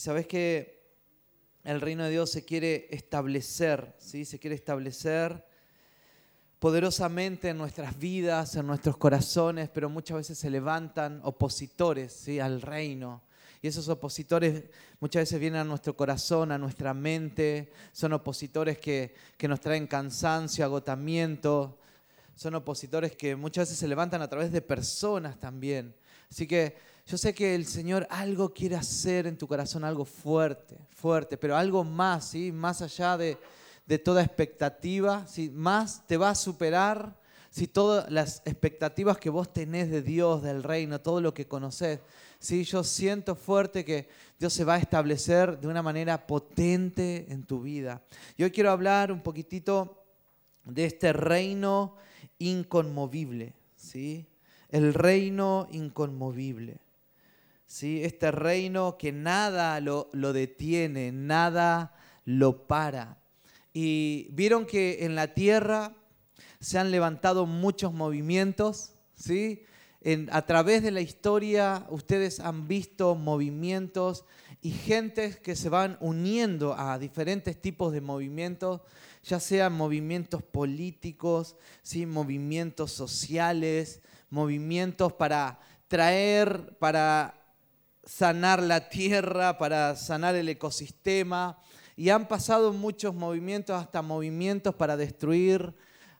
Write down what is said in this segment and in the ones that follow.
Y sabes que el reino de Dios se quiere establecer, ¿sí? Se quiere establecer poderosamente en nuestras vidas, en nuestros corazones, pero muchas veces se levantan opositores ¿sí? al reino. Y esos opositores muchas veces vienen a nuestro corazón, a nuestra mente, son opositores que, que nos traen cansancio, agotamiento, son opositores que muchas veces se levantan a través de personas también. Así que yo sé que el Señor algo quiere hacer en tu corazón, algo fuerte, fuerte, pero algo más, ¿sí? más allá de, de toda expectativa, si más te va a superar si todas las expectativas que vos tenés de Dios, del reino, todo lo que conocés, si yo siento fuerte que Dios se va a establecer de una manera potente en tu vida. Y quiero hablar un poquitito de este reino inconmovible, ¿sí? El reino inconmovible. ¿Sí? Este reino que nada lo, lo detiene, nada lo para. Y vieron que en la tierra se han levantado muchos movimientos, ¿sí? a través de la historia ustedes han visto movimientos y gentes que se van uniendo a diferentes tipos de movimientos, ya sean movimientos políticos, ¿sí? movimientos sociales, movimientos para traer, para sanar la tierra, para sanar el ecosistema, y han pasado muchos movimientos, hasta movimientos para destruir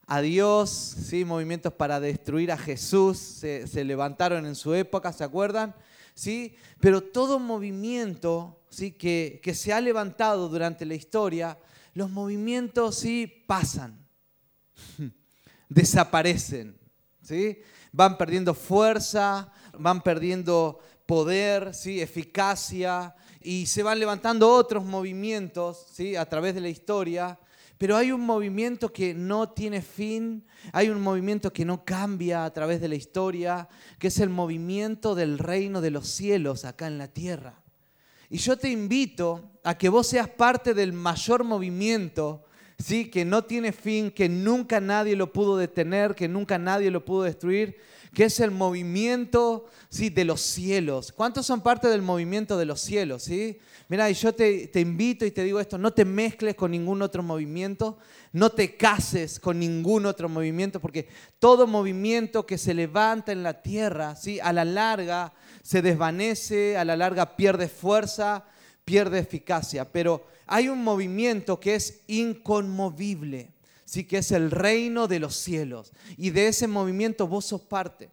a Dios, ¿sí? movimientos para destruir a Jesús, se, levantaron en su época, ¿se acuerdan? ¿Sí? Pero todo movimiento ¿sí? que, que se ha levantado durante la historia, los movimientos sí pasan, desaparecen, ¿sí? van perdiendo fuerza, van perdiendo poder, ¿sí? eficacia, y se van levantando otros movimientos ¿sí? a través de la historia, pero hay un movimiento que no tiene fin, hay un movimiento que no cambia a través de la historia, que es el movimiento del reino de los cielos acá en la tierra. Y yo te invito a que vos seas parte del mayor movimiento, ¿sí? que no tiene fin, que nunca nadie lo pudo detener, que nunca nadie lo pudo destruir, que es el movimiento ¿sí? de los cielos. ¿Cuántos son parte del movimiento de los cielos? ¿sí? Mira, y yo te, te invito y te digo esto, no te mezcles con ningún otro movimiento, no te cases con ningún otro movimiento, porque todo movimiento que se levanta en la tierra, ¿sí? a la larga se desvanece, a la larga pierde fuerza, pierde eficacia, pero hay un movimiento que es inconmovible sí que es el reino de los cielos. Y de ese movimiento vos sos parte.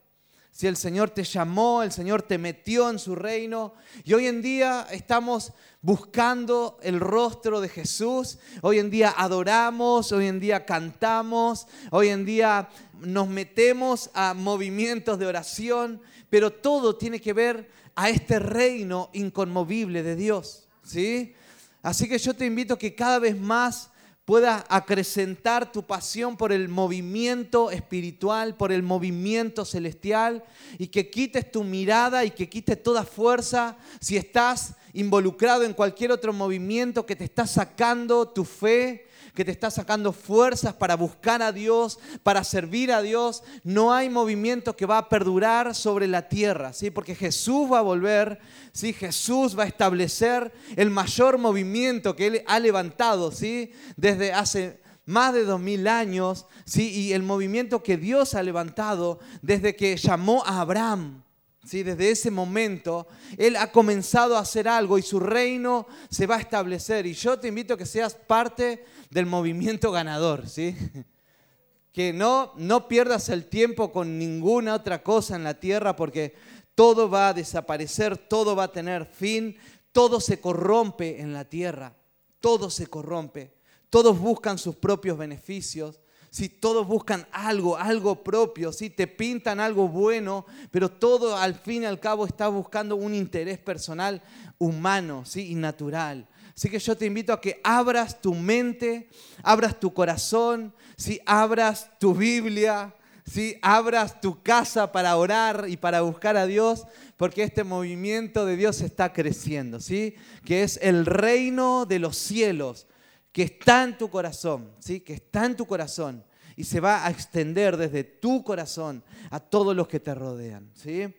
Si el Señor te llamó, el Señor te metió en su reino. Y hoy en día estamos buscando el rostro de Jesús. Hoy en día adoramos, hoy en día cantamos, hoy en día nos metemos a movimientos de oración. Pero todo tiene que ver a este reino inconmovible de Dios. ¿sí? Así que yo te invito a que cada vez más pueda acrecentar tu pasión por el movimiento espiritual, por el movimiento celestial, y que quites tu mirada y que quites toda fuerza si estás involucrado en cualquier otro movimiento que te está sacando tu fe, que te está sacando fuerzas para buscar a Dios, para servir a Dios. No hay movimiento que va a perdurar sobre la tierra, ¿sí? Porque Jesús va a volver, ¿sí? Jesús va a establecer el mayor movimiento que Él ha levantado, ¿sí? Desde hace más de dos mil años, ¿sí? Y el movimiento que Dios ha levantado desde que llamó a Abraham. ¿Sí? Desde ese momento, Él ha comenzado a hacer algo y su reino se va a establecer. Y yo te invito a que seas parte del movimiento ganador, ¿sí? Que no, no pierdas el tiempo con ninguna otra cosa en la tierra porque todo va a desaparecer, todo va a tener fin, todo se corrompe en la tierra, todo se corrompe. Todos buscan sus propios beneficios, si todos buscan algo, algo propio, si te pintan algo bueno, pero todo al fin y al cabo está buscando un interés personal humano ¿sí? y natural. Así que yo te invito a que abras tu mente, abras tu corazón, si abras tu Biblia, si abras tu casa para orar y para buscar a Dios, porque este movimiento de Dios está creciendo, ¿sí? Que es el reino de los cielos que está en tu corazón, ¿sí? Que está en tu corazón y se va a extender desde tu corazón a todos los que te rodean, ¿sí?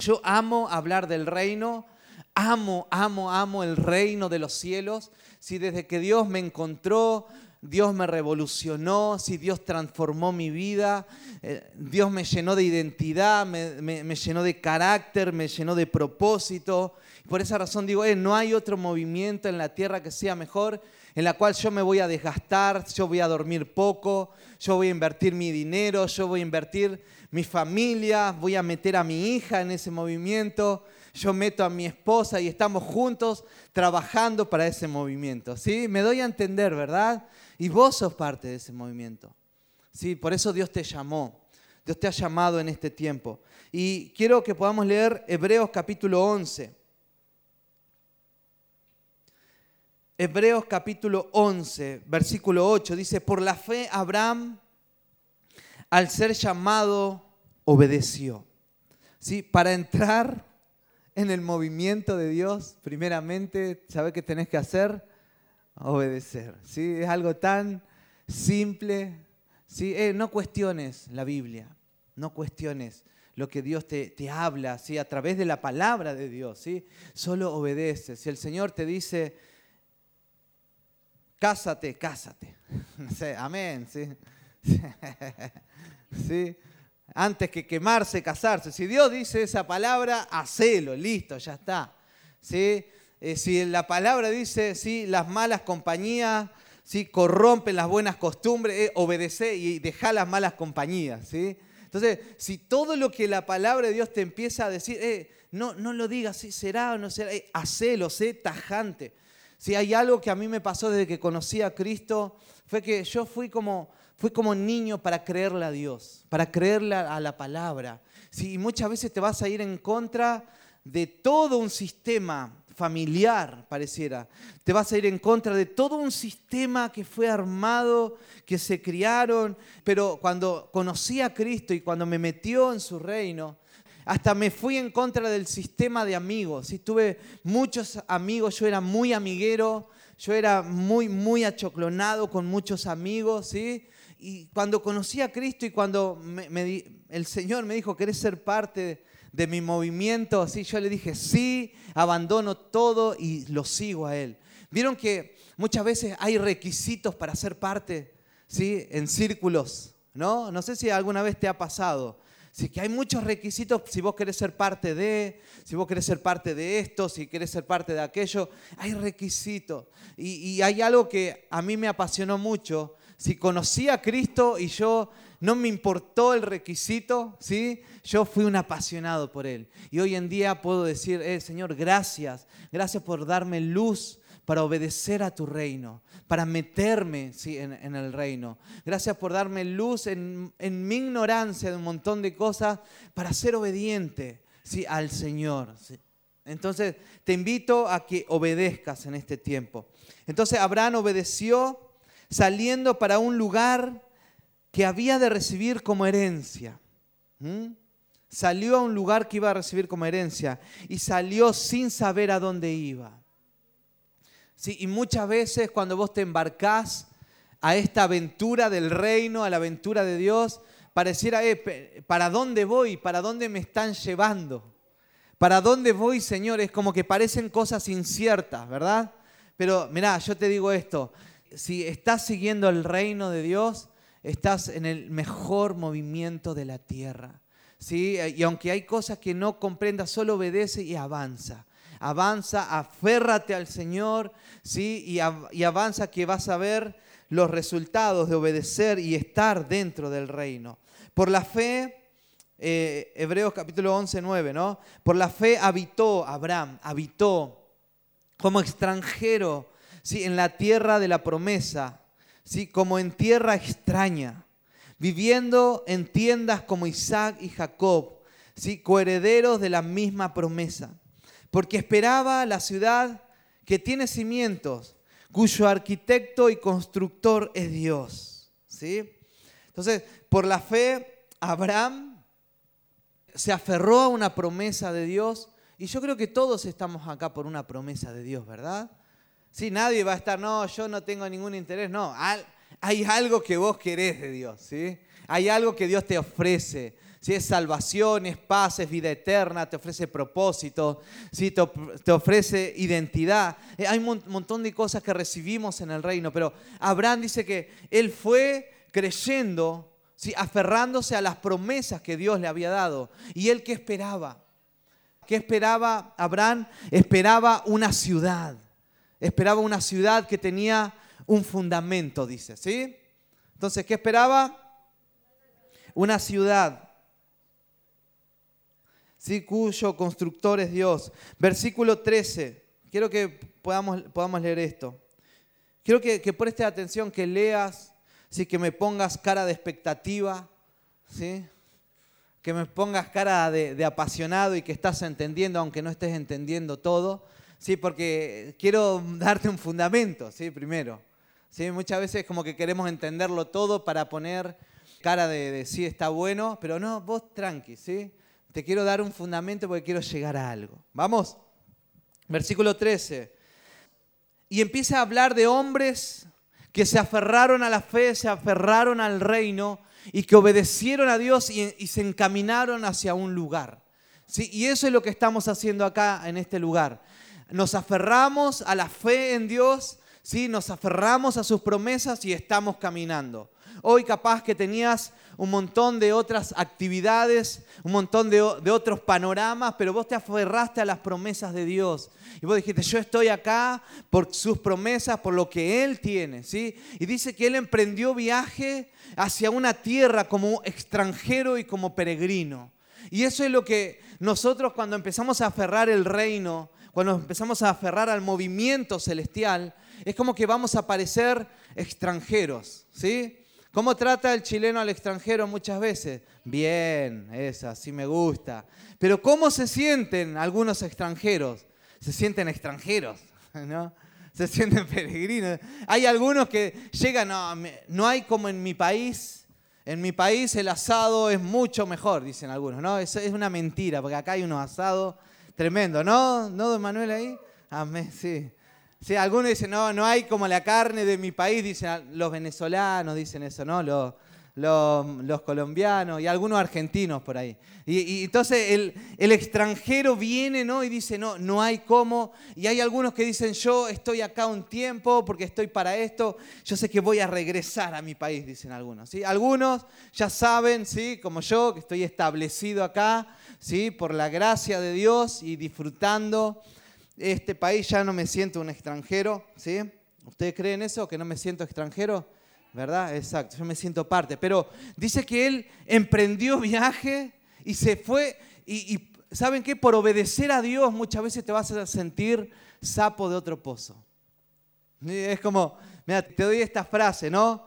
Yo amo hablar del reino, amo, amo, amo el reino de los cielos. Si desde que Dios me encontró, Dios me revolucionó, si Dios transformó mi vida, eh, Dios me llenó de identidad, me, llenó de carácter, me llenó de propósito. Por esa razón digo, eh, no hay otro movimiento en la tierra que sea mejor, en la cual yo me voy a desgastar, yo voy a dormir poco, yo voy a invertir mi dinero, yo voy a invertir mi familia, voy a meter a mi hija en ese movimiento, yo meto a mi esposa y estamos juntos trabajando para ese movimiento. ¿sí? Me doy a entender, ¿verdad? Y vos sos parte de ese movimiento. ¿sí? Por eso Dios te llamó. Dios te ha llamado en este tiempo. Y quiero que podamos leer Hebreos capítulo 11. Hebreos capítulo 11, versículo 8, dice, por la fe Abraham, al ser llamado, obedeció. ¿Sí? Para entrar en el movimiento de Dios, primeramente, ¿sabe qué tenés que hacer? Obedecer. ¿sí? Es algo tan simple. ¿sí? Eh, no cuestiones la Biblia, no cuestiones lo que Dios te, te, habla ¿sí? a través de la palabra de Dios. ¿sí? Solo obedece. Si el Señor te dice, cásate, cásate. amén. ¿sí? ¿Sí? Antes que quemarse, casarse. Si Dios dice esa palabra, hacelo, listo, ya está. ¿Sí? Eh, si la palabra dice, sí, las malas compañías ¿sí? corrompen las buenas costumbres, eh, obedece y deja las malas compañías. ¿sí? Entonces, si todo lo que la palabra de Dios te empieza a decir, eh, no, no lo digas, ¿sí? será o no será, hacelo, sé tajante. Si hay algo que a mí me pasó desde que conocí a Cristo, fue que yo fui como, fui como niño para creerle a Dios, para creerle a la palabra. Y muchas veces te vas a ir en contra de todo un sistema familiar, pareciera. Te vas a ir en contra de todo un sistema que fue armado, que se criaron, pero cuando conocí a Cristo y cuando me metió en su reino, hasta me fui en contra del sistema de amigos. ¿sí? Tuve muchos amigos, yo era muy amiguero, yo era muy, muy achoclonado con muchos amigos. ¿sí? Y cuando conocí a Cristo y cuando el Señor me dijo, ¿querés ser parte de mi movimiento, así yo le dije, sí, abandono todo y lo sigo a Él. Vieron que muchas veces hay requisitos para ser parte, ¿sí? En círculos, ¿no? No sé si alguna vez te ha pasado. Sí, que hay muchos requisitos si vos querés ser parte de, si vos querés ser parte de esto, si querés ser parte de aquello, hay requisitos. Y, y hay algo que a mí me apasionó mucho. Si conocí a Cristo y yo no me importó el requisito, ¿sí? Yo fui un apasionado por Él. Y hoy en día puedo decir, eh, Señor, gracias, gracias por darme luz para obedecer a tu reino, para meterme ¿sí? en, el reino. Gracias por darme luz en, mi ignorancia de un montón de cosas para ser obediente ¿sí? al Señor. Entonces, te invito a que obedezcas en este tiempo. Entonces, Abraham obedeció saliendo para un lugar que había de recibir como herencia. Salió a un lugar que iba a recibir como herencia y salió sin saber a dónde iba. Y muchas veces cuando vos te embarcás a esta aventura del reino, a la aventura de Dios, pareciera, eh, ¿para dónde voy? ¿Para dónde me están llevando? ¿Para dónde voy, Señor? Es como que parecen cosas inciertas, ¿verdad? Pero mirá, yo te digo esto, si estás siguiendo el reino de Dios, estás en el mejor movimiento de la tierra. ¿sí? Y aunque hay cosas que no comprendas, solo obedece y avanza. Avanza, aférrate al Señor, ¿sí? Y, avanza que vas a ver los resultados de obedecer y estar dentro del reino. Por la fe, eh, Hebreos capítulo 11, 9, ¿no? Por la fe habitó Abraham, habitó como extranjero, ¿sí? En la tierra de la promesa ¿sí? como en tierra extraña, viviendo en tiendas como Isaac y Jacob, ¿sí? coherederos de la misma promesa, porque esperaba la ciudad que tiene cimientos, cuyo arquitecto y constructor es Dios. ¿sí? Entonces, por la fe, Abraham se aferró a una promesa de Dios, y yo creo que todos estamos acá por una promesa de Dios, ¿verdad? Sí, nadie va a estar, no, yo no tengo ningún interés. No, hay algo que vos querés de Dios, ¿sí? Hay algo que Dios te ofrece. ¿Sí? es salvación, es paz, es vida eterna, te ofrece propósito, ¿sí? te, ofrece identidad. Eh, hay un montón de cosas que recibimos en el reino, pero Abraham dice que él fue creyendo, ¿sí? aferrándose a las promesas que Dios le había dado. ¿Y él qué esperaba? ¿Qué esperaba Abraham? Esperaba una ciudad. Esperaba una ciudad que tenía un fundamento, dice, ¿sí? Entonces, ¿qué esperaba? Una ciudad, ¿sí? cuyo constructor es Dios. Versículo 13. Quiero que podamos, podamos leer esto. Quiero que, que prestes atención, que leas, ¿sí? que me pongas cara de expectativa, ¿sí? que me pongas cara de, de, apasionado y que estás entendiendo, aunque no estés entendiendo todo, ¿sí? porque quiero darte un fundamento, ¿sí? primero. ¿sí? Muchas veces como que queremos entenderlo todo para poner cara de, sí está bueno, pero no, vos tranqui, ¿sí? Te quiero dar un fundamento porque quiero llegar a algo. Vamos, versículo 13. Y empieza a hablar de hombres que se aferraron a la fe, se aferraron al reino y que obedecieron a Dios y, se encaminaron hacia un lugar. ¿Sí? Y eso es lo que estamos haciendo acá en este lugar. Nos aferramos a la fe en Dios ¿sí? Nos aferramos a sus promesas y estamos caminando. Hoy capaz que tenías un montón de otras actividades, un montón de, otros panoramas, pero vos te aferraste a las promesas de Dios. Y vos dijiste, yo estoy acá por sus promesas, por lo que Él tiene. ¿sí? Y dice que Él emprendió viaje hacia una tierra como extranjero y como peregrino. Y eso es lo que nosotros cuando empezamos a aferrar el reino, cuando empezamos a aferrar al movimiento celestial, es como que vamos a parecer extranjeros, ¿sí? ¿Cómo trata el chileno al extranjero muchas veces? Bien, esa, sí me gusta. Pero ¿cómo se sienten algunos extranjeros? Se sienten extranjeros, ¿no? Se sienten peregrinos. Hay algunos que llegan, no, no hay como en mi país, en mi país el asado es mucho mejor, dicen algunos, ¿no? Eso es una mentira, porque acá hay unos asados tremendos, ¿no? ¿No, don Manuel ahí? Amén, sí. Sí, algunos dicen, no, no hay como la carne de mi país, dicen los venezolanos, dicen eso, ¿no? Los, los, colombianos y algunos argentinos por ahí. Y, entonces el, el, extranjero viene ¿no? y dice, no, no hay cómo. Y hay algunos que dicen, yo estoy acá un tiempo porque estoy para esto, yo sé que voy a regresar a mi país, dicen algunos. ¿sí? Algunos ya saben, ¿sí? como yo, que estoy establecido acá, ¿sí? por la gracia de Dios y disfrutando este país ya no me siento un extranjero, ¿sí? ¿Ustedes creen eso, que no me siento extranjero? ¿Verdad? Exacto, yo me siento parte. Pero dice que él emprendió viaje y se fue y, ¿saben qué? Por obedecer a Dios muchas veces te vas a sentir sapo de otro pozo. Es como, mira, te doy esta frase, ¿no?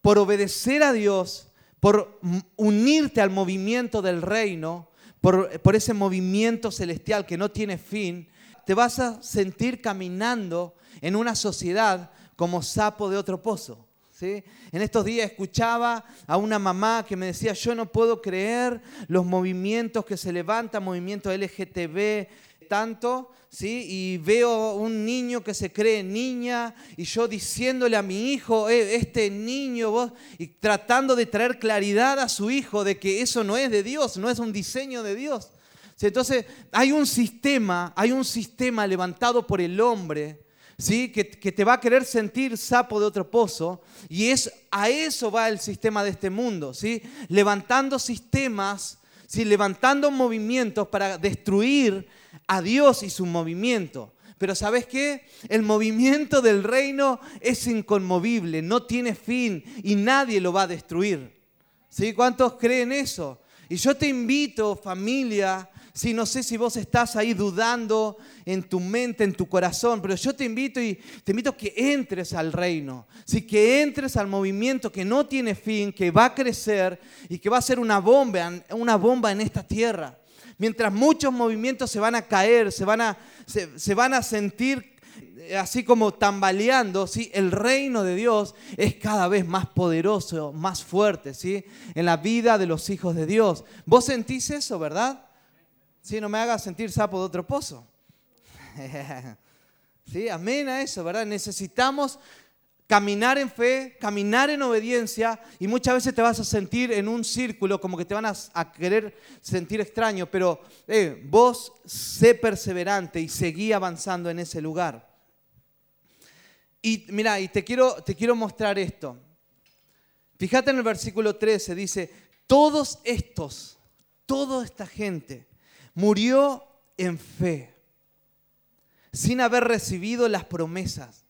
Por obedecer a Dios, por unirte al movimiento del reino, por, por ese movimiento celestial que no tiene fin, te vas a sentir caminando en una sociedad como sapo de otro pozo. ¿sí? En estos días escuchaba a una mamá que me decía, yo no puedo creer los movimientos que se levantan, movimiento LGTB, tanto, ¿sí? Y veo un niño que se cree niña y yo diciéndole a mi hijo, eh, este niño, vos, y tratando de traer claridad a su hijo de que eso no es de Dios, no es un diseño de Dios. Entonces, hay un sistema, hay un sistema levantado por el hombre, ¿sí? Que, te va a querer sentir sapo de otro pozo, y es, a eso va el sistema de este mundo, ¿sí? Levantando sistemas, ¿sí? Levantando movimientos para destruir a Dios y su movimiento. Pero ¿sabes qué? El movimiento del reino es inconmovible, no tiene fin y nadie lo va a destruir. ¿Sí? ¿Cuántos creen eso? Y yo te invito, familia, si no sé si vos estás ahí dudando en tu mente, en tu corazón, pero yo te invito y te invito que entres al reino, si que entres al movimiento que no tiene fin, que va a crecer y que va a ser una bomba, en esta tierra. Mientras muchos movimientos se van a caer, se van a, se, van a sentir así como tambaleando, ¿sí? el reino de Dios es cada vez más poderoso, más fuerte ¿sí? en la vida de los hijos de Dios. ¿Vos sentís eso, verdad? Sí, no me hagas sentir sapo de otro pozo. sí, amén a eso, ¿verdad? Necesitamos caminar en fe, caminar en obediencia y muchas veces te vas a sentir en un círculo como que te van a, querer sentir extraño, pero eh, vos sé perseverante y seguí avanzando en ese lugar. Y mira, y te quiero, te quiero mostrar esto. Fíjate en el versículo 13, dice, todos estos, toda esta gente murió en fe, sin haber recibido las promesas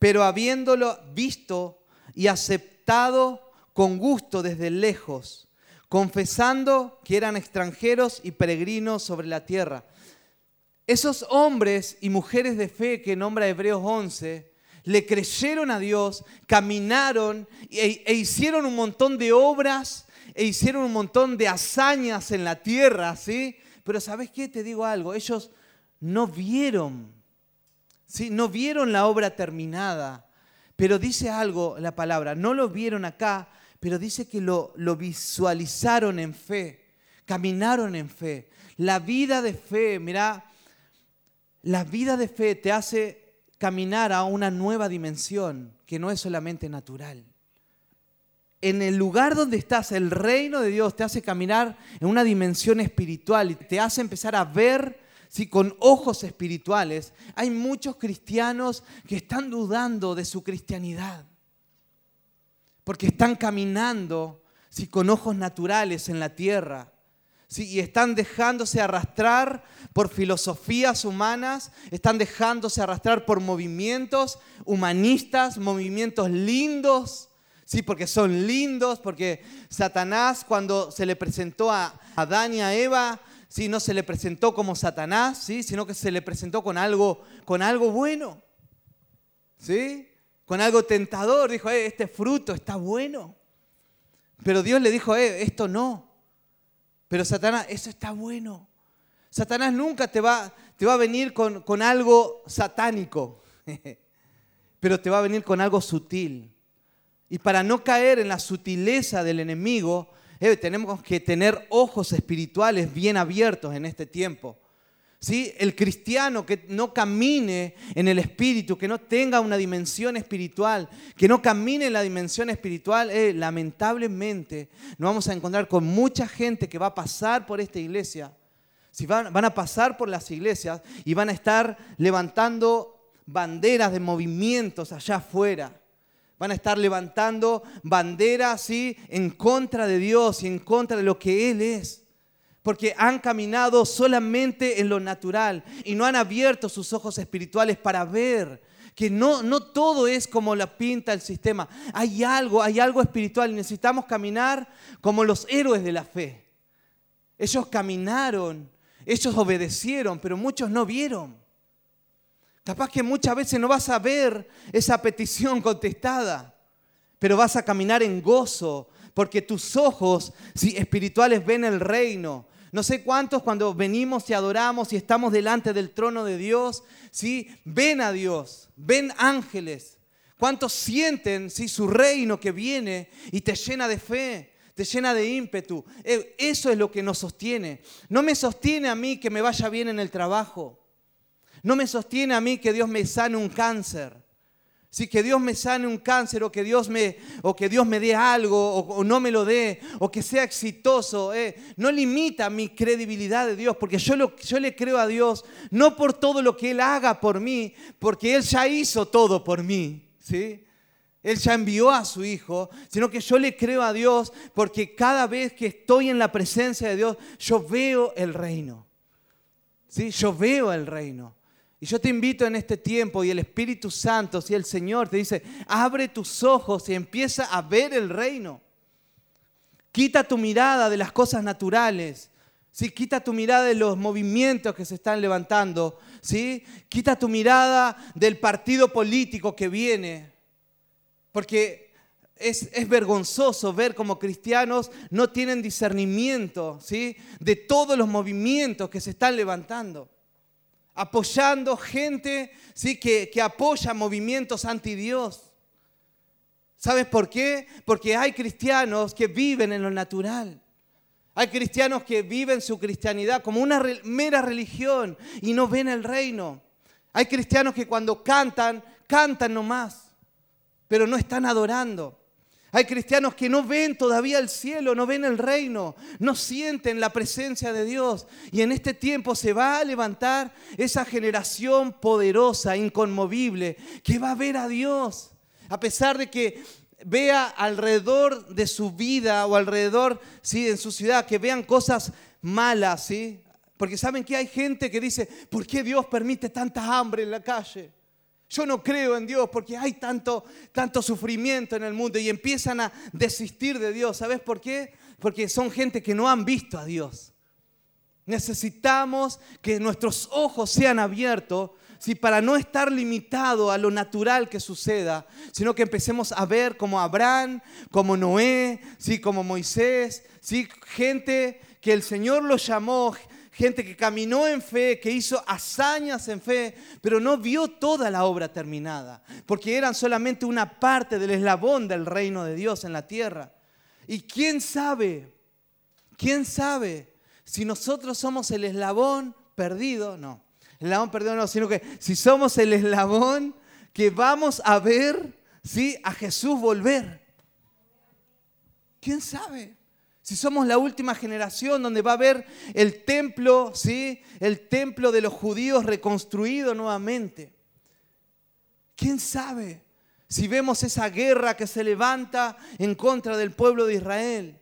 pero habiéndolo visto y aceptado con gusto desde lejos, confesando que eran extranjeros y peregrinos sobre la tierra. Esos hombres y mujeres de fe que nombra Hebreos 11, le creyeron a Dios, caminaron e, e, hicieron un montón de obras e hicieron un montón de hazañas en la tierra, ¿sí? Pero ¿sabes qué? Te digo algo, ellos no vieron no vieron la obra terminada, pero dice algo la palabra, no lo vieron acá, pero dice que lo, lo visualizaron en fe, caminaron en fe. La vida de fe, mira, la vida de fe te hace caminar a una nueva dimensión que no es solamente natural. En el lugar donde estás, el reino de Dios te hace caminar en una dimensión espiritual y te hace empezar a ver con ojos espirituales, hay muchos cristianos que están dudando de su cristianidad. Porque están caminando ¿sí? con ojos naturales en la tierra. ¿sí? Y están dejándose arrastrar por filosofías humanas, están dejándose arrastrar por movimientos humanistas, movimientos lindos. Sí, porque son lindos, porque Satanás cuando se le presentó a Adán y a Eva, ¿sí? no se le presentó como Satanás, ¿sí? sino que se le presentó con algo, con algo bueno, ¿sí? con algo tentador. Dijo, eh, este fruto está bueno. Pero Dios le dijo, eh, esto no. Pero Satanás, eso está bueno. Satanás nunca te va, te va a venir con, con algo satánico, pero te va a venir con algo sutil. Y para no caer en la sutileza del enemigo, eh, tenemos que tener ojos espirituales bien abiertos en este tiempo. ¿Sí? El cristiano que no camine en el espíritu, que no tenga una dimensión espiritual, que no camine en la dimensión espiritual, eh, lamentablemente nos vamos a encontrar con mucha gente que va a pasar por esta iglesia. Si van, van a pasar por las iglesias y van a estar levantando banderas de movimientos allá afuera van a estar levantando banderas ¿sí? en contra de Dios y en contra de lo que Él es. Porque han caminado solamente en lo natural y no han abierto sus ojos espirituales para ver que no, no todo es como la pinta el sistema. Hay algo, hay algo espiritual y necesitamos caminar como los héroes de la fe. Ellos caminaron, ellos obedecieron, pero muchos no vieron. Capaz que muchas veces no vas a ver esa petición contestada, pero vas a caminar en gozo, porque tus ojos espirituales ven el reino. No sé cuántos cuando venimos y adoramos y estamos delante del trono de Dios, ¿sí? ven a Dios, ven ángeles. ¿Cuántos sienten ¿sí? su reino que viene y te llena de fe? te llena de ímpetu. Eh, eso es lo que nos sostiene. No me sostiene a mí que me vaya bien en el trabajo. No me sostiene a mí que Dios me sane un cáncer. Si que Dios me sane un cáncer o que Dios me, o que Dios me dé algo o, no me lo dé o que sea exitoso, eh, no limita mi credibilidad de Dios porque yo, yo le creo a Dios no por todo lo que Él haga por mí, porque Él ya hizo todo por mí. ¿sí? Él ya envió a su Hijo, sino que yo le creo a Dios porque cada vez que estoy en la presencia de Dios, yo veo el reino. ¿sí? Yo veo el reino. Y yo te invito en este tiempo y el Espíritu Santo, si el Señor te dice, abre tus ojos y empieza a ver el reino. Quita tu mirada de las cosas naturales. ¿sí? Quita tu mirada de los movimientos que se están levantando. ¿sí? Quita tu mirada del partido político que viene. Porque es, es, vergonzoso ver como cristianos no tienen discernimiento ¿sí? de todos los movimientos que se están levantando apoyando gente ¿sí? que, que apoya movimientos anti Dios. ¿Sabes por qué? Porque hay cristianos que viven en lo natural. Hay cristianos que viven su cristianidad como una mera religión y no ven el reino. Hay cristianos que cuando cantan, cantan nomás, pero no están adorando. Hay cristianos que no ven todavía el cielo, no ven el reino, no sienten la presencia de Dios. Y en este tiempo se va a levantar esa generación poderosa, inconmovible, que va a ver a Dios. A pesar de que vea alrededor de su vida o alrededor, sí, en su ciudad, que vean cosas malas, ¿sí? Porque saben que hay gente que dice, ¿por qué Dios permite tanta hambre en la calle? Yo no creo en Dios porque hay tanto, tanto sufrimiento en el mundo y empiezan a desistir de Dios. ¿Sabes por qué? Porque son gente que no han visto a Dios. Necesitamos que nuestros ojos sean abiertos ¿sí? para no estar limitado a lo natural que suceda, sino que empecemos a ver como Abraham, como Noé, ¿sí? como Moisés, ¿sí? gente que el Señor los llamó, gente que caminó en fe, que hizo hazañas en fe, pero no vio toda la obra terminada, porque eran solamente una parte del eslabón del reino de Dios en la tierra. Y quién sabe, quién sabe si nosotros somos el eslabón perdido, no, el eslabón perdido no, sino que si somos el eslabón que vamos a ver, ¿sí? A Jesús volver. ¿Quién sabe? Si somos la última generación donde va a haber el templo, ¿sí? El templo de los judíos reconstruido nuevamente. ¿Quién sabe si vemos esa guerra que se levanta en contra del pueblo de Israel?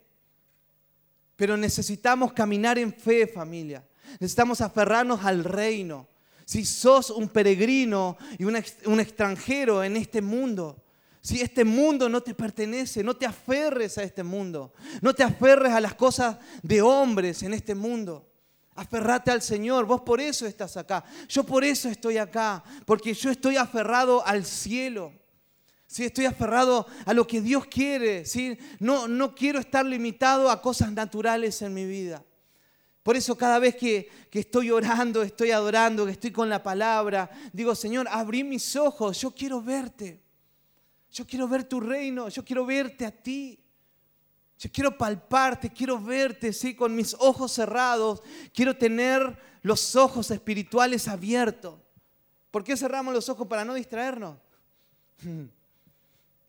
Pero necesitamos caminar en fe, familia. Necesitamos aferrarnos al reino. Si sos un peregrino y un, un extranjero en este mundo, si este mundo no te pertenece, no te aferres a este mundo. No te aferres a las cosas de hombres en este mundo. Aferrate al Señor, vos por eso estás acá. Yo por eso estoy acá, porque yo estoy aferrado al cielo. Si estoy aferrado a lo que Dios quiere. ¿sí? No, no quiero estar limitado a cosas naturales en mi vida. Por eso cada vez que, que, estoy orando, estoy adorando, que estoy con la palabra, digo, Señor, abrí mis ojos, yo quiero verte. Yo quiero ver tu reino, yo quiero verte a ti. Yo quiero palparte, quiero verte, sí, con mis ojos cerrados. Quiero tener los ojos espirituales abiertos. ¿Por qué cerramos los ojos para no distraernos?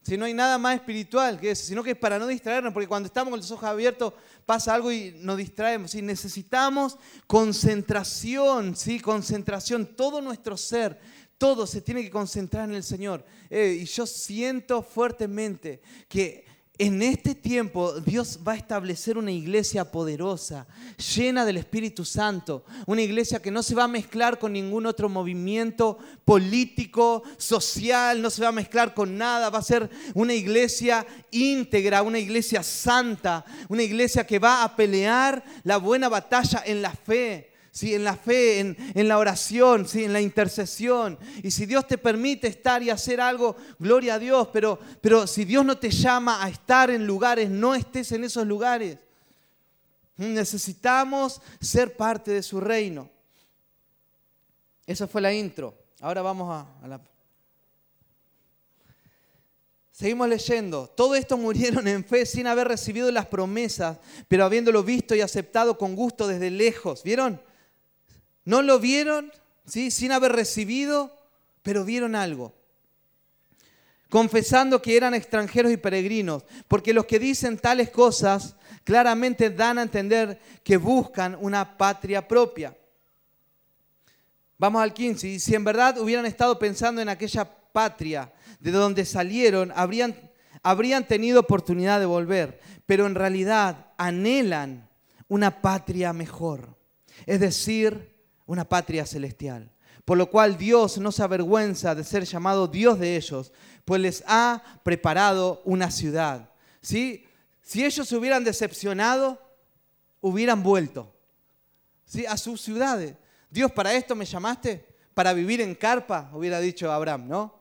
Si no hay nada más espiritual que eso, sino que es para no distraernos, porque cuando estamos con los ojos abiertos pasa algo y nos distraemos. Y necesitamos concentración, ¿sí? concentración, todo nuestro ser todo se tiene que concentrar en el Señor. Eh, y yo siento fuertemente que en este tiempo Dios va a establecer una iglesia poderosa, llena del Espíritu Santo, una iglesia que no se va a mezclar con ningún otro movimiento político, social, no se va a mezclar con nada, va a ser una iglesia íntegra, una iglesia santa, una iglesia que va a pelear la buena batalla en la fe en la fe, en, la oración, ¿sí? en la intercesión. Y si Dios te permite estar y hacer algo, gloria a Dios, pero, pero si Dios no te llama a estar en lugares, no estés en esos lugares. Necesitamos ser parte de su reino. Esa fue la intro. Ahora vamos a, la... Seguimos leyendo. Todo esto murieron en fe sin haber recibido las promesas, pero habiéndolo visto y aceptado con gusto desde lejos. ¿Vieron? No lo vieron, ¿sí? sin haber recibido, pero vieron algo. Confesando que eran extranjeros y peregrinos, porque los que dicen tales cosas claramente dan a entender que buscan una patria propia. Vamos al 15. Y si en verdad hubieran estado pensando en aquella patria de donde salieron, habrían, habrían tenido oportunidad de volver, pero en realidad anhelan una patria mejor. Es decir, una patria celestial. Por lo cual Dios no se avergüenza de ser llamado Dios de ellos, pues les ha preparado una ciudad. ¿Sí? Si ellos se hubieran decepcionado, hubieran vuelto ¿sí? a sus ciudades. Dios, ¿para esto me llamaste? ¿Para vivir en carpa? Hubiera dicho Abraham, ¿no?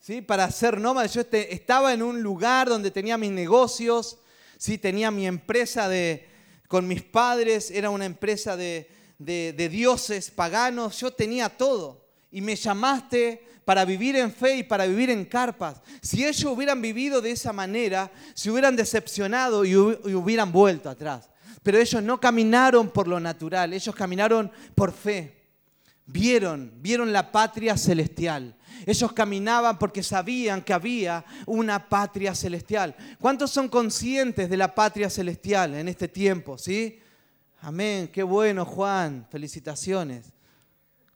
¿Sí? Para ser nómada. Yo este, estaba en un lugar donde tenía mis negocios, ¿sí? tenía mi empresa de, con mis padres, era una empresa de, de, dioses paganos, yo tenía todo. Y me llamaste para vivir en fe y para vivir en carpas. Si ellos hubieran vivido de esa manera, se hubieran decepcionado y, hubieran vuelto atrás. Pero ellos no caminaron por lo natural, ellos caminaron por fe. vieron, vieron la patria celestial. Ellos caminaban porque sabían que había una patria celestial. ¿Cuántos son conscientes de la patria celestial en este tiempo? ¿Sí? Amén. Qué bueno, Juan. Felicitaciones.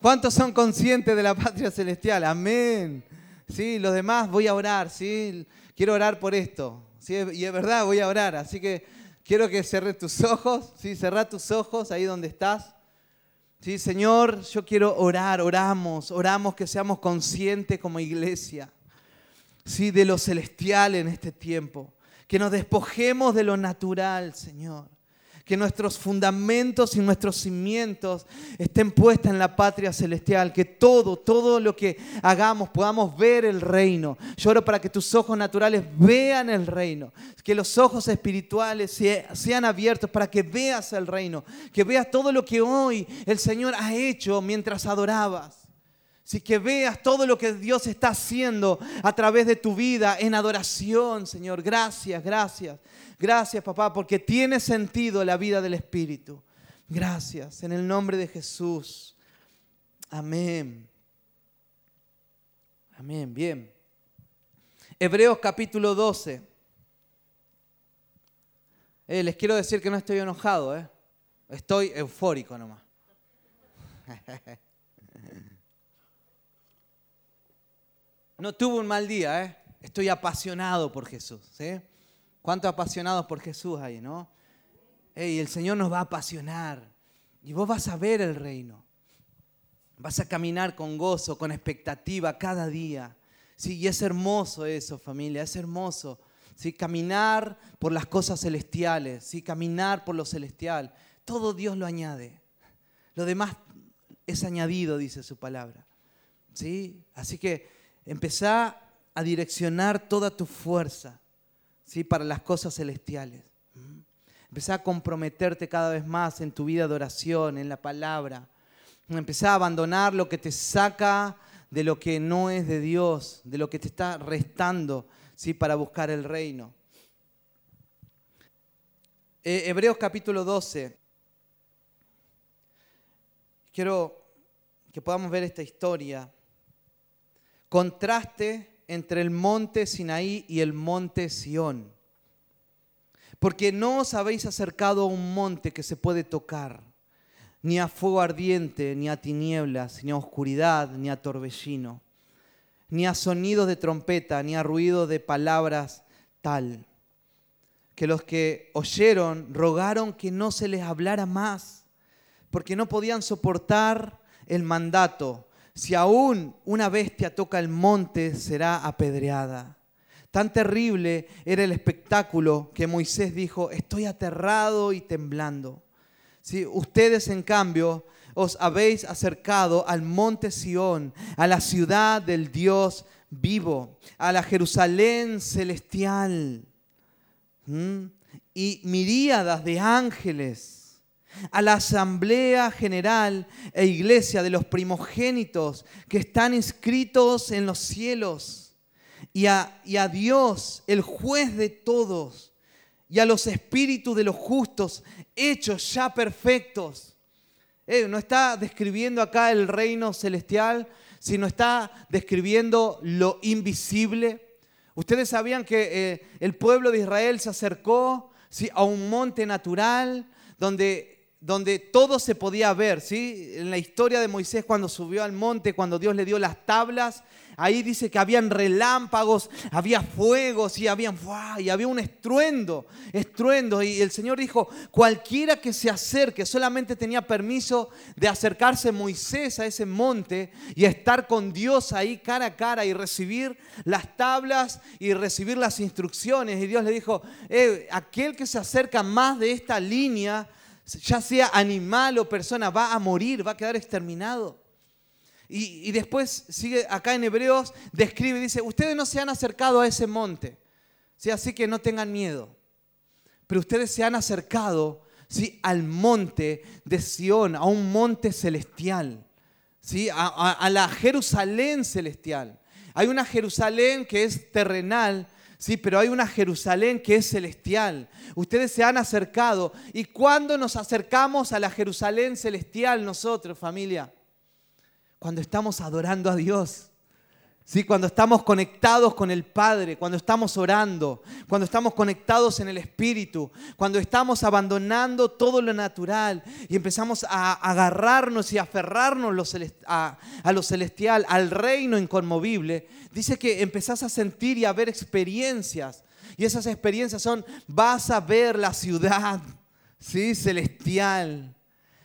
¿Cuántos son conscientes de la patria celestial? Amén. Sí, los demás voy a orar, ¿sí? Quiero orar por esto. ¿sí? Y es verdad, voy a orar. Así que quiero que cerres tus ojos, ¿sí? Cerra tus ojos ahí donde estás. Sí, Señor, yo quiero orar, oramos, oramos que seamos conscientes como iglesia, sí, de lo celestial en este tiempo, que nos despojemos de lo natural, Señor que nuestros fundamentos y nuestros cimientos estén puestos en la patria celestial, que todo, todo lo que hagamos podamos ver el reino. Yo oro para que tus ojos naturales vean el reino, que los ojos espirituales sean abiertos para que veas el reino, que veas todo lo que hoy el Señor ha hecho mientras adorabas. Si que veas todo lo que Dios está haciendo a través de tu vida en adoración, Señor. Gracias, gracias. Gracias, papá, porque tiene sentido la vida del Espíritu. Gracias, en el nombre de Jesús. Amén. Amén, bien. Hebreos capítulo 12. Eh, les quiero decir que no estoy enojado, eh. estoy eufórico nomás. No tuve un mal día, ¿eh? Estoy apasionado por Jesús, ¿sí? ¿Cuántos apasionados por Jesús hay, no? El Señor nos va a apasionar y vos vas a ver el reino. Vas a caminar con gozo, con expectativa cada día. Sí, y es hermoso eso, familia, es hermoso. Sí, caminar por las cosas celestiales, sí, caminar por lo celestial. Todo Dios lo añade. Lo demás es añadido, dice su palabra. ¿Sí? Así que Empezá a direccionar toda tu fuerza ¿sí? para las cosas celestiales. Empezá a comprometerte cada vez más en tu vida de oración, en la palabra. Empezá a abandonar lo que te saca de lo que no es de Dios, de lo que te está restando ¿sí? para buscar el reino. Eh, Hebreos capítulo 12. Quiero que podamos ver esta historia contraste entre el monte Sinaí y el monte Sión. Porque no os habéis acercado a un monte que se puede tocar, ni a fuego ardiente, ni a tinieblas, ni a oscuridad, ni a torbellino, ni a sonidos de trompeta, ni a ruido de palabras tal. Que los que oyeron rogaron que no se les hablara más, porque no podían soportar el mandato si aún una bestia toca el monte, será apedreada. Tan terrible era el espectáculo que Moisés dijo, estoy aterrado y temblando. Si ustedes, en cambio, os habéis acercado al monte Sión, a la ciudad del Dios vivo, a la Jerusalén celestial, y miríadas de ángeles a la asamblea general e iglesia de los primogénitos que están inscritos en los cielos, y a, y a Dios, el juez de todos, y a los espíritus de los justos, hechos ya perfectos. Eh, no está describiendo acá el reino celestial, sino está describiendo lo invisible. Ustedes sabían que eh, el pueblo de Israel se acercó a un monte natural donde donde todo se podía ver, ¿sí? En la historia de Moisés cuando subió al monte, cuando Dios le dio las tablas, ahí dice que habían relámpagos, había fuegos y, habían, y había un estruendo, estruendo. Y el Señor dijo, cualquiera que se acerque, solamente tenía permiso de acercarse Moisés a ese monte y estar con Dios ahí cara a cara y recibir las tablas y recibir las instrucciones. Y Dios le dijo, eh, aquel que se acerca más de esta línea, ya sea animal o persona, va a morir, va a quedar exterminado. Y, después sigue acá en Hebreos, describe y dice, ustedes no se han acercado a ese monte, ¿sí? así que no tengan miedo. Pero ustedes se han acercado ¿sí? al monte de Sión, a un monte celestial, ¿sí? a la Jerusalén celestial. Hay una Jerusalén que es terrenal Sí, pero hay una Jerusalén que es celestial. Ustedes se han acercado. ¿Y cuándo nos acercamos a la Jerusalén celestial nosotros, familia? Cuando estamos adorando a Dios. ¿Sí? Cuando estamos conectados con el Padre, cuando estamos orando, cuando estamos conectados en el Espíritu, cuando estamos abandonando todo lo natural y empezamos a agarrarnos y aferrarnos a, lo celestial, al reino inconmovible, dice que empezás a sentir y a ver experiencias. Y esas experiencias son, vas a ver la ciudad ¿sí? celestial.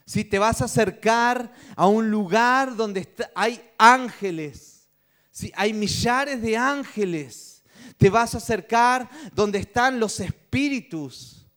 Si te vas a acercar a un lugar donde hay ángeles si hay millares de ángeles. Te vas a acercar donde están los espíritus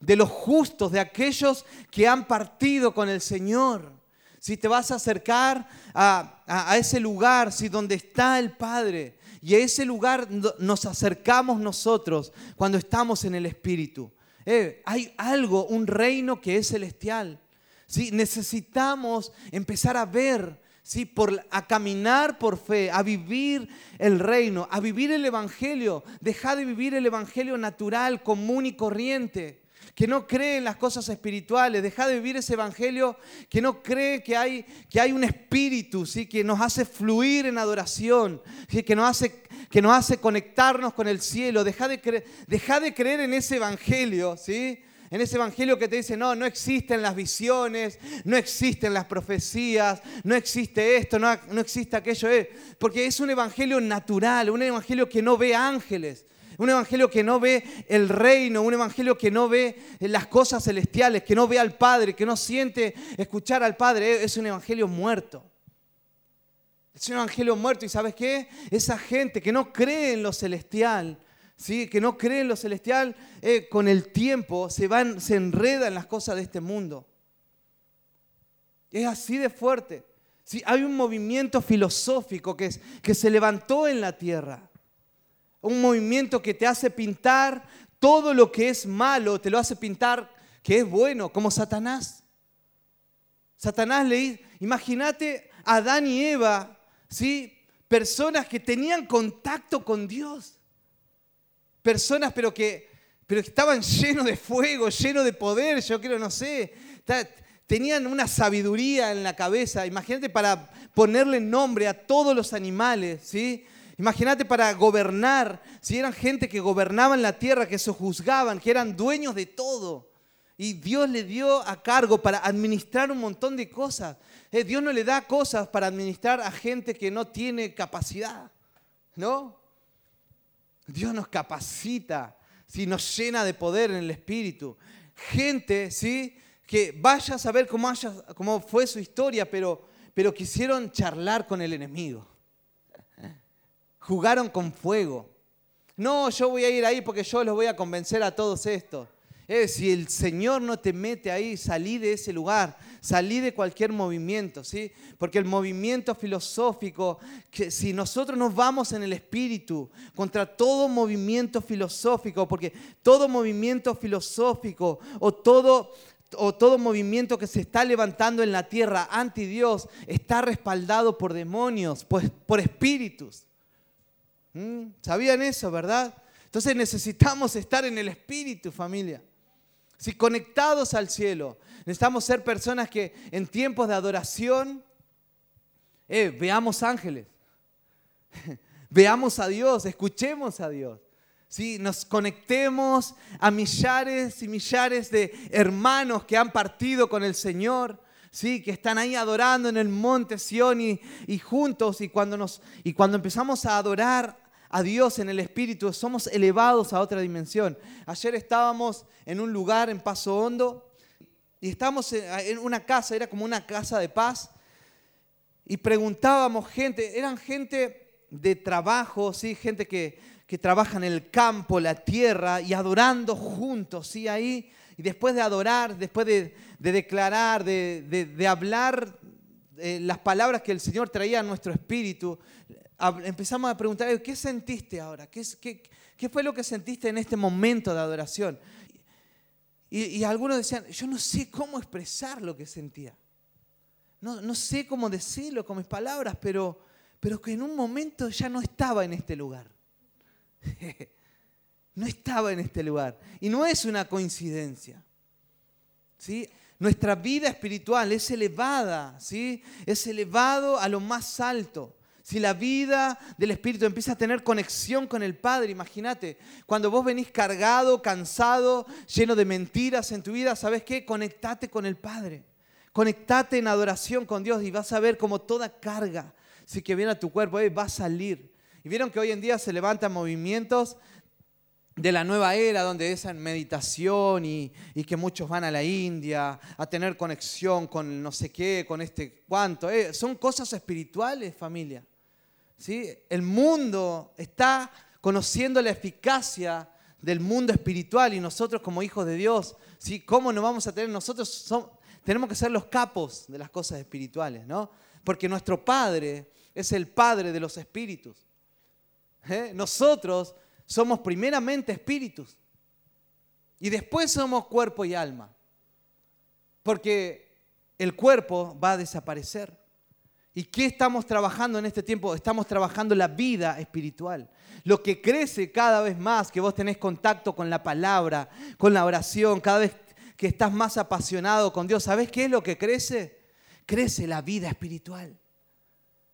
de los justos, de aquellos que han partido con el Señor. Si te vas a acercar a, ese lugar, si donde está el Padre, y a ese lugar nos acercamos nosotros cuando estamos en el Espíritu. Eh, hay algo, un reino que es celestial. ¿sí? Necesitamos empezar a ver ¿sí? Por, a caminar por fe, a vivir el reino, a vivir el Evangelio. Deja de vivir el Evangelio natural, común y corriente, que no cree en las cosas espirituales. Deja de vivir ese Evangelio que no cree que hay, que hay un espíritu, ¿sí? que nos hace fluir en adoración, que, nos hace, que nos hace conectarnos con el cielo. Deja de, deja de creer en ese Evangelio, ¿sí? En ese evangelio que te dice, no, no existen las visiones, no existen las profecías, no existe esto, no, no existe aquello. Eh, porque es un evangelio natural, un evangelio que no ve ángeles, un evangelio que no ve el reino, un evangelio que no ve las cosas celestiales, que no ve al Padre, que no siente escuchar al Padre. Eh, es un evangelio muerto. Es un evangelio muerto y ¿sabes qué? Esa gente que no cree en lo celestial, que no creen en lo celestial, eh, con el tiempo se, van, se enreda en las cosas de este mundo. Es así de fuerte. ¿sí? Hay un movimiento filosófico que, es, que se levantó en la tierra. Un movimiento que te hace pintar todo lo que es malo, te lo hace pintar que es bueno, como Satanás. Satanás le dice, imagínate a Adán y Eva, ¿sí? personas que tenían contacto con Dios personas pero que, pero estaban llenos de fuego, llenos de poder, yo creo, no sé, tenían una sabiduría en la cabeza. Imagínate para ponerle nombre a todos los animales, ¿sí? Imagínate para gobernar, si eran gente que gobernaban la tierra, que se juzgaban, que eran dueños de todo. Y Dios le dio a cargo para administrar un montón de cosas. Eh, Dios no le da cosas para administrar a gente que no tiene capacidad, ¿no? Dios nos capacita, ¿sí? nos llena de poder en el Espíritu. Gente, ¿sí? que vaya a saber cómo, fue su historia, pero, pero quisieron charlar con el enemigo. Jugaron con fuego. No, yo voy a ir ahí porque yo los voy a convencer a todos estos. Eh, si el Señor no te mete ahí, salí de ese lugar, salí de cualquier movimiento, ¿sí? Porque el movimiento filosófico, que si nosotros nos vamos en el espíritu contra todo movimiento filosófico, porque todo movimiento filosófico o todo o todo movimiento que se está levantando en la tierra anti Dios está respaldado por demonios, pues, por espíritus. ¿Mm? ¿Sabían eso, verdad? Entonces necesitamos estar en el espíritu, familia. Si conectados al cielo, necesitamos ser personas que en tiempos de adoración eh, veamos ángeles, veamos a Dios, escuchemos a Dios. Si Nos conectemos a millares y millares de hermanos que han partido con el Señor. ¿sí? que están ahí adorando en el monte Sión y, y juntos y cuando, nos, y cuando empezamos a adorar a Dios en el Espíritu, somos elevados a otra dimensión. Ayer estábamos en un lugar en Paso Hondo y estábamos en una casa, era como una casa de paz, y preguntábamos gente, eran gente de trabajo, ¿sí? gente que, que trabaja en el campo, la tierra, y adorando juntos, ¿sí? ahí, y después de adorar, después de, declarar, de, hablar eh, las palabras que el Señor traía a nuestro espíritu, empezamos a preguntar, ¿qué sentiste ahora? ¿Qué, qué, fue lo que sentiste en este momento de adoración? Y, algunos decían, yo no sé cómo expresar lo que sentía. No, no, sé cómo decirlo con mis palabras, pero, pero que en un momento ya no estaba en este lugar. no estaba en este lugar. Y no es una coincidencia. ¿sí? Nuestra vida espiritual es elevada, ¿sí? Es elevado a lo más alto. Si la vida del Espíritu empieza a tener conexión con el Padre, imagínate, cuando vos venís cargado, cansado, lleno de mentiras en tu vida, ¿sabes qué? Conectate con el Padre. Conectate en adoración con Dios y vas a ver como toda carga, si que viene a tu cuerpo, va a salir. Y vieron que hoy en día se levantan movimientos de la nueva era, donde es meditación y, que muchos van a la India a tener conexión con no sé qué, con este cuánto. Eh, son cosas espirituales, familia. ¿Sí? El mundo está conociendo la eficacia del mundo espiritual y nosotros como hijos de Dios, ¿sí? ¿cómo nos vamos a tener? Nosotros tenemos que ser los capos de las cosas espirituales, ¿no? Porque nuestro Padre es el Padre de los espíritus. ¿eh? Nosotros somos primeramente espíritus y después somos cuerpo y alma. Porque el cuerpo va a desaparecer. ¿Y qué estamos trabajando en este tiempo? Estamos trabajando la vida espiritual. Lo que crece cada vez más, que vos tenés contacto con la palabra, con la oración, cada vez que estás más apasionado con Dios, ¿sabés qué es lo que crece? Crece la vida espiritual.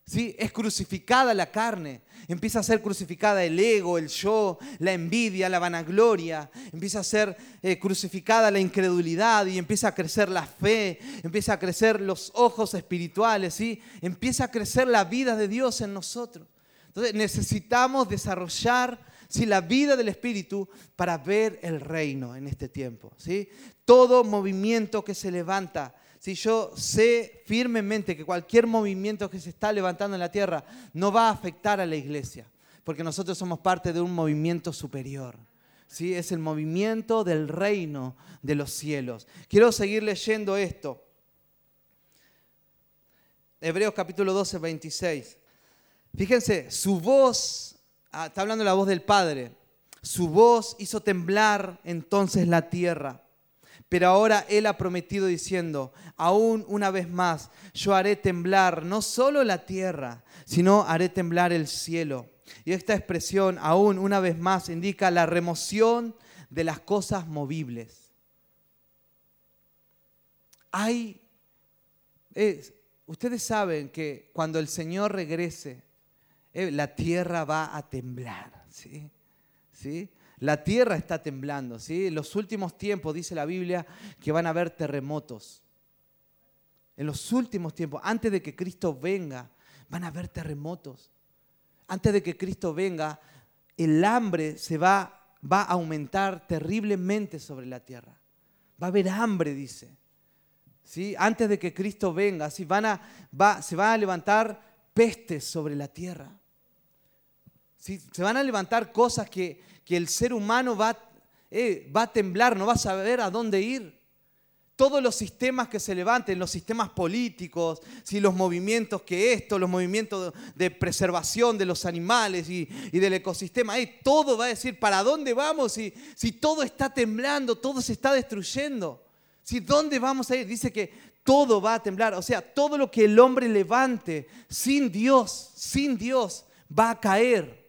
¿Sí? Es crucificada la carne, empieza a ser crucificada el ego, el yo, la envidia, la vanagloria, empieza a ser eh, crucificada la incredulidad y empieza a crecer la fe, empieza a crecer los ojos espirituales, ¿sí? empieza a crecer la vida de Dios en nosotros. Entonces necesitamos desarrollar ¿sí? la vida del Espíritu para ver el reino en este tiempo. ¿sí? Todo movimiento que se levanta si yo sé firmemente que cualquier movimiento que se está levantando en la tierra no va a afectar a la iglesia, porque nosotros somos parte de un movimiento superior. ¿sí? Es el movimiento del reino de los cielos. Quiero seguir leyendo esto. Hebreos capítulo 12, 26. Fíjense, su voz, ah, está hablando la voz del Padre, su voz hizo temblar entonces la tierra pero ahora Él ha prometido diciendo, aún una vez más, yo haré temblar no solo la tierra, sino haré temblar el cielo. Y esta expresión, aún una vez más, indica la remoción de las cosas movibles. Ustedes saben que cuando el Señor regrese, eh, la tierra va a temblar. ¿sí? ¿Sí? La tierra está temblando, ¿sí? En los últimos tiempos dice la Biblia que van a haber terremotos. En los últimos tiempos, antes de que Cristo venga, van a haber terremotos. Antes de que Cristo venga, el hambre se va, va a aumentar terriblemente sobre la tierra. Va a haber hambre, dice. ¿Sí? Antes de que Cristo venga, ¿sí? Van a, va, se van a levantar pestes sobre la tierra. ¿Sí? Se van a levantar cosas que, que el ser humano va, eh, va a temblar, no va a saber a dónde ir. Todos los sistemas que se levanten, los sistemas políticos, si los movimientos que esto, los movimientos de preservación de los animales y, del ecosistema, eh, todo va a decir para dónde vamos si, si todo está temblando, todo se está destruyendo. Si dónde vamos a ir, dice que todo va a temblar. O sea, todo lo que el hombre levante sin Dios, sin Dios, va a caer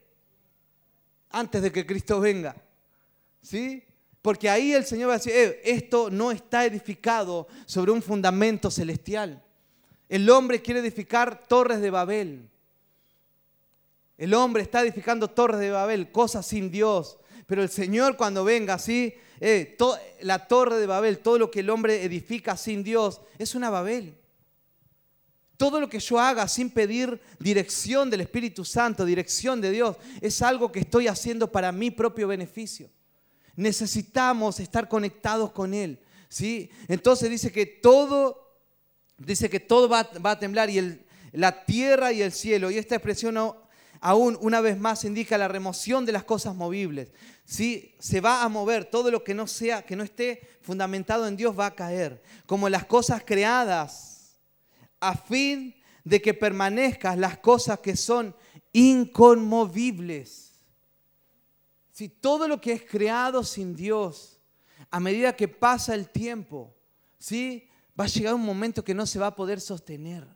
antes de que Cristo venga. ¿Sí? Porque ahí el Señor va a decir, eh, esto no está edificado sobre un fundamento celestial. El hombre quiere edificar torres de Babel. El hombre está edificando torres de Babel, cosas sin Dios. Pero el Señor cuando venga, ¿sí? Eh, la torre de Babel, todo lo que el hombre edifica sin Dios, es una Babel. Todo lo que yo haga sin pedir dirección del Espíritu Santo, dirección de Dios, es algo que estoy haciendo para mi propio beneficio. Necesitamos estar conectados con Él. ¿sí? Entonces dice que todo, dice que todo va, a temblar y la tierra y el cielo. Y esta expresión aún una vez más indica la remoción de las cosas movibles. ¿sí? Se va a mover, todo lo que no sea, que no esté fundamentado en Dios va a caer. Como las cosas creadas a fin de que permanezcan las cosas que son inconmovibles. Si todo lo que es creado sin Dios, a medida que pasa el tiempo, ¿sí? va a llegar un momento que no se va a poder sostener.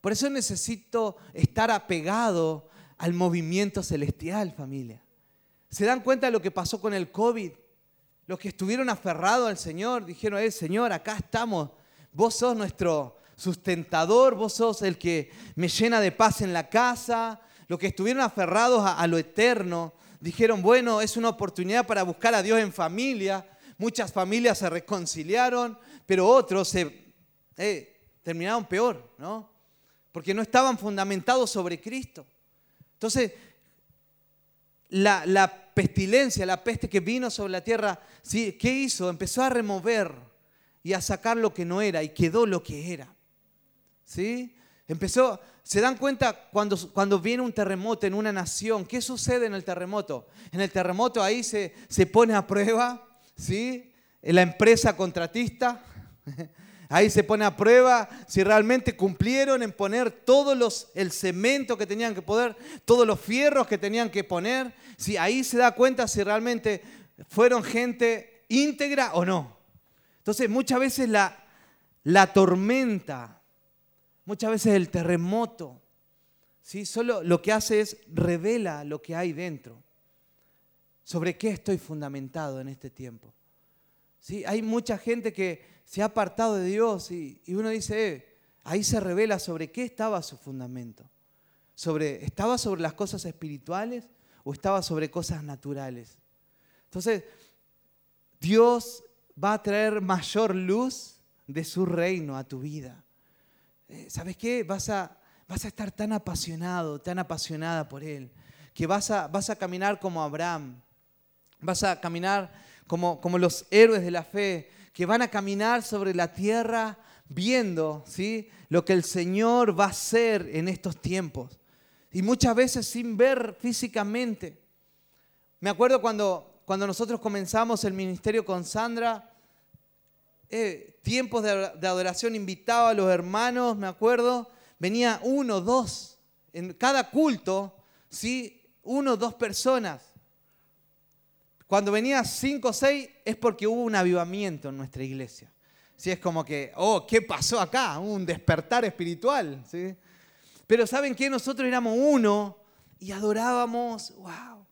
Por eso necesito estar apegado al movimiento celestial, familia. ¿Se dan cuenta de lo que pasó con el COVID? los que estuvieron aferrados al Señor, dijeron, eh, Señor, acá estamos, vos sos nuestro sustentador, vos sos el que me llena de paz en la casa, los que estuvieron aferrados a, lo eterno, dijeron, bueno, es una oportunidad para buscar a Dios en familia, muchas familias se reconciliaron, pero otros se eh, terminaron peor, ¿no? Porque no estaban fundamentados sobre Cristo. Entonces, la, pestilencia, la peste que vino sobre la tierra, ¿sí? ¿qué hizo? Empezó a remover y a sacar lo que no era y quedó lo que era. ¿Sí? Empezó, se dan cuenta cuando, cuando viene un terremoto en una nación, ¿qué sucede en el terremoto? En el terremoto ahí se, se pone a prueba, ¿sí? La empresa contratista, Ahí se pone a prueba si realmente cumplieron en poner todos los, el cemento que tenían que poner, todos los fierros que tenían que poner. Si ahí se da cuenta si realmente fueron gente íntegra o no. Entonces muchas veces la, la tormenta, muchas veces el terremoto, ¿sí? solo lo que hace es revela lo que hay dentro. ¿Sobre qué estoy fundamentado en este tiempo? ¿Sí? Hay mucha gente que se ha apartado de Dios y, uno dice, eh, ahí se revela sobre qué estaba su fundamento. Sobre, ¿Estaba sobre las cosas espirituales o estaba sobre cosas naturales? Entonces, Dios va a traer mayor luz de su reino a tu vida. Eh, ¿Sabes qué? Vas a, vas a estar tan apasionado, tan apasionada por Él, que vas a, vas a caminar como Abraham, vas a caminar como, como los héroes de la fe, que van a caminar sobre la tierra viendo ¿sí? lo que el Señor va a hacer en estos tiempos. Y muchas veces sin ver físicamente. Me acuerdo cuando, cuando nosotros comenzamos el ministerio con Sandra, eh, tiempos de, adoración invitaba a los hermanos, me acuerdo, venía uno, dos, en cada culto, ¿sí? uno, dos personas. Cuando venía cinco o seis es porque hubo un avivamiento en nuestra iglesia. Si es como que, oh, ¿qué pasó acá? Un despertar espiritual. ¿sí? Pero ¿saben qué? Nosotros éramos uno y adorábamos, wow.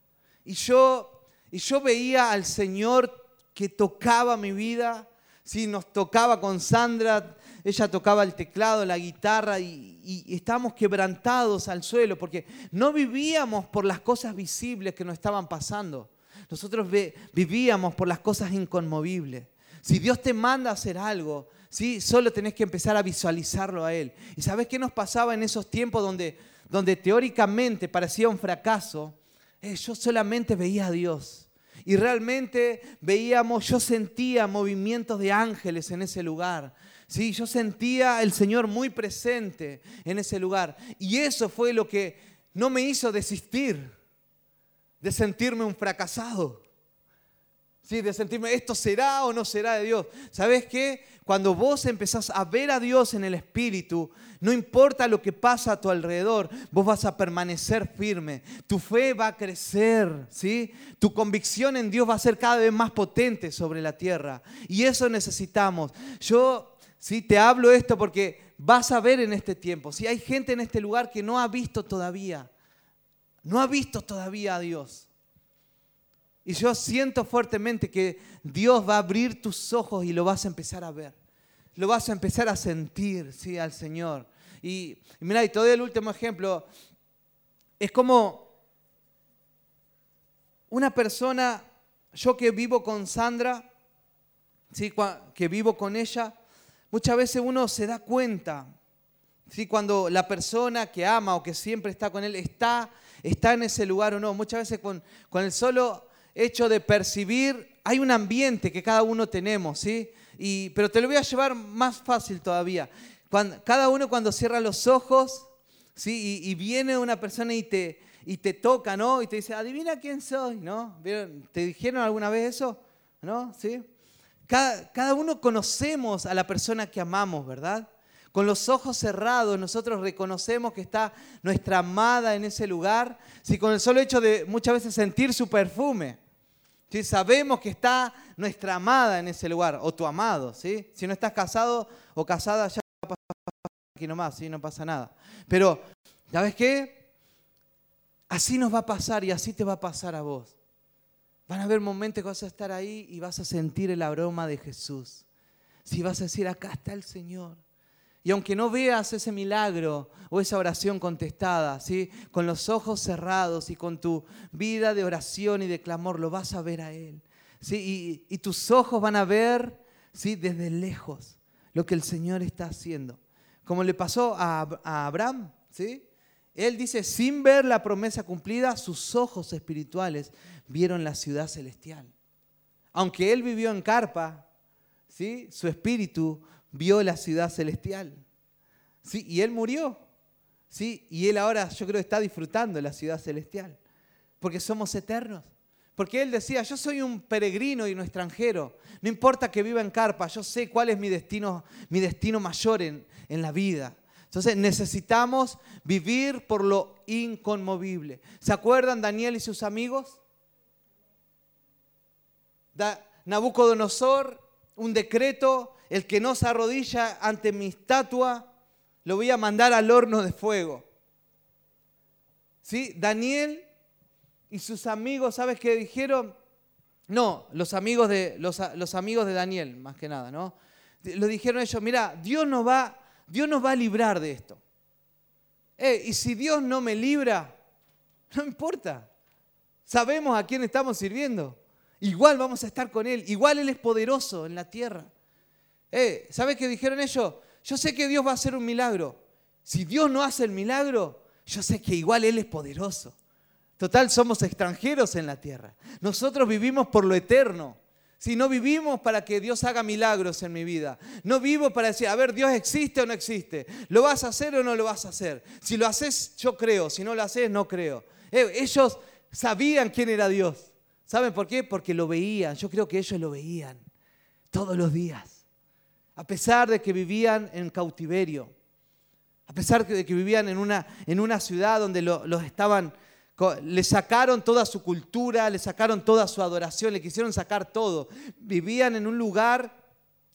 Y yo, y yo veía al Señor que tocaba mi vida, ¿sí? nos tocaba con Sandra, ella tocaba el teclado, la guitarra y, y, estábamos quebrantados al suelo porque no vivíamos por las cosas visibles que nos estaban pasando. Nosotros vivíamos por las cosas inconmovibles. Si Dios te manda a hacer algo, ¿sí? solo tenés que empezar a visualizarlo a Él. ¿Y sabes qué nos pasaba en esos tiempos donde, donde teóricamente parecía un fracaso? Eh, yo solamente veía a Dios. Y realmente veíamos, yo sentía movimientos de ángeles en ese lugar. Sí, yo sentía el Señor muy presente en ese lugar. Y eso fue lo que no me hizo desistir de sentirme un fracasado. Sí, de sentirme, esto será o no será de Dios. ¿Sabes qué? Cuando vos empezás a ver a Dios en el Espíritu, no importa lo que pasa a tu alrededor, vos vas a permanecer firme. Tu fe va a crecer, ¿sí? Tu convicción en Dios va a ser cada vez más potente sobre la tierra. Y eso necesitamos. Yo, sí, te hablo esto porque vas a ver en este tiempo. Si hay gente en este lugar que no ha visto todavía no ha visto todavía a Dios. Y yo siento fuertemente que Dios va a abrir tus ojos y lo vas a empezar a ver. Lo vas a empezar a sentir, sí, al Señor. Y, mira, y todavía el último ejemplo es como una persona, yo que vivo con Sandra, ¿sí? que vivo con ella, muchas veces uno se da cuenta, ¿sí? cuando la persona que ama o que siempre está con él está está en ese lugar o no. Muchas veces con, con el solo hecho de percibir, hay un ambiente que cada uno tenemos, ¿sí? Y, pero te lo voy a llevar más fácil todavía. Cuando, cada uno cuando cierra los ojos, ¿sí? Y, viene una persona y te, y te toca, ¿no? Y te dice, adivina quién soy, ¿no? ¿Te dijeron alguna vez eso? ¿No? ¿Sí? Cada, cada uno conocemos a la persona que amamos, ¿verdad? Con los ojos cerrados nosotros reconocemos que está nuestra amada en ese lugar. Si con el solo hecho de muchas veces sentir su perfume, si sabemos que está nuestra amada en ese lugar, o tu amado, ¿sí? si no estás casado o casada, ya aquí nomás, ¿sí? no pasa nada. Pero, ¿sabes qué? Así nos va a pasar y así te va a pasar a vos. Van a haber momentos que vas a estar ahí y vas a sentir el aroma de Jesús. Si vas a decir, acá está el Señor. Y aunque no veas ese milagro o esa oración contestada, ¿sí? con los ojos cerrados y con tu vida de oración y de clamor, lo vas a ver a Él. ¿sí? Y, tus ojos van a ver ¿sí? desde lejos lo que el Señor está haciendo. Como le pasó a, a Abraham. ¿sí? Él dice, sin ver la promesa cumplida, sus ojos espirituales vieron la ciudad celestial. Aunque él vivió en carpa, ¿sí? su espíritu vio la ciudad celestial. ¿sí? Y él murió. ¿sí? Y él ahora yo creo está disfrutando la ciudad celestial. Porque somos eternos. Porque él decía, yo soy un peregrino y un extranjero. No importa que viva en carpa, yo sé cuál es mi destino, mi destino mayor en, en la vida. Entonces necesitamos vivir por lo inconmovible. ¿Se acuerdan Daniel y sus amigos? Nabucodonosor, un decreto, el que no se arrodilla ante mi estatua, lo voy a mandar al horno de fuego. ¿Sí? Daniel y sus amigos, ¿sabes qué dijeron? No, los amigos de, los, amigos de Daniel, más que nada, ¿no? Lo dijeron ellos, mira, Dios nos va, Dios nos va a librar de esto. Eh, y si Dios no me libra, no importa. Sabemos a quién estamos sirviendo. Igual vamos a estar con Él. Igual Él es poderoso en la tierra. Eh, ¿Sabes qué dijeron ellos? Yo sé que Dios va a hacer un milagro. Si Dios no hace el milagro, yo sé que igual Él es poderoso. Total, somos extranjeros en la tierra. Nosotros vivimos por lo eterno. Si no vivimos para que Dios haga milagros en mi vida. No vivo para decir, a ver, Dios existe o no existe. ¿Lo vas a hacer o no lo vas a hacer? Si lo haces, yo creo. Si no lo haces, no creo. Eh, ellos sabían quién era Dios. ¿Saben por qué? Porque lo veían. Yo creo que ellos lo veían todos los días. A pesar de que vivían en cautiverio. A pesar de que vivían en una, en una ciudad donde los estaban le sacaron toda su cultura, le sacaron toda su adoración, le quisieron sacar todo. Vivían en un lugar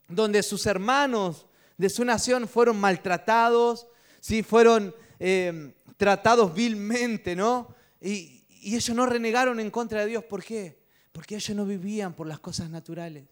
donde sus hermanos de su nación fueron maltratados, ¿sí? fueron eh, tratados vilmente, ¿no? Y ellos no renegaron en contra de Dios. ¿Por qué? Porque ellos no vivían por las cosas naturales.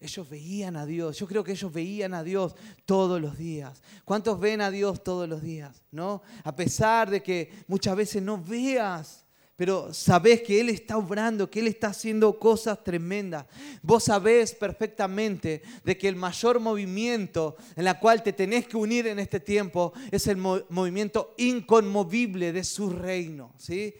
Ellos veían a Dios. Yo creo que ellos veían a Dios todos los días. ¿Cuántos ven a Dios todos los días? ¿No? A pesar de que muchas veces no veas pero sabés que Él está obrando, que Él está haciendo cosas tremendas. Vos sabés perfectamente de que el mayor movimiento en la cual te tenés que unir en este tiempo es el movimiento inconmovible de su reino. ¿sí?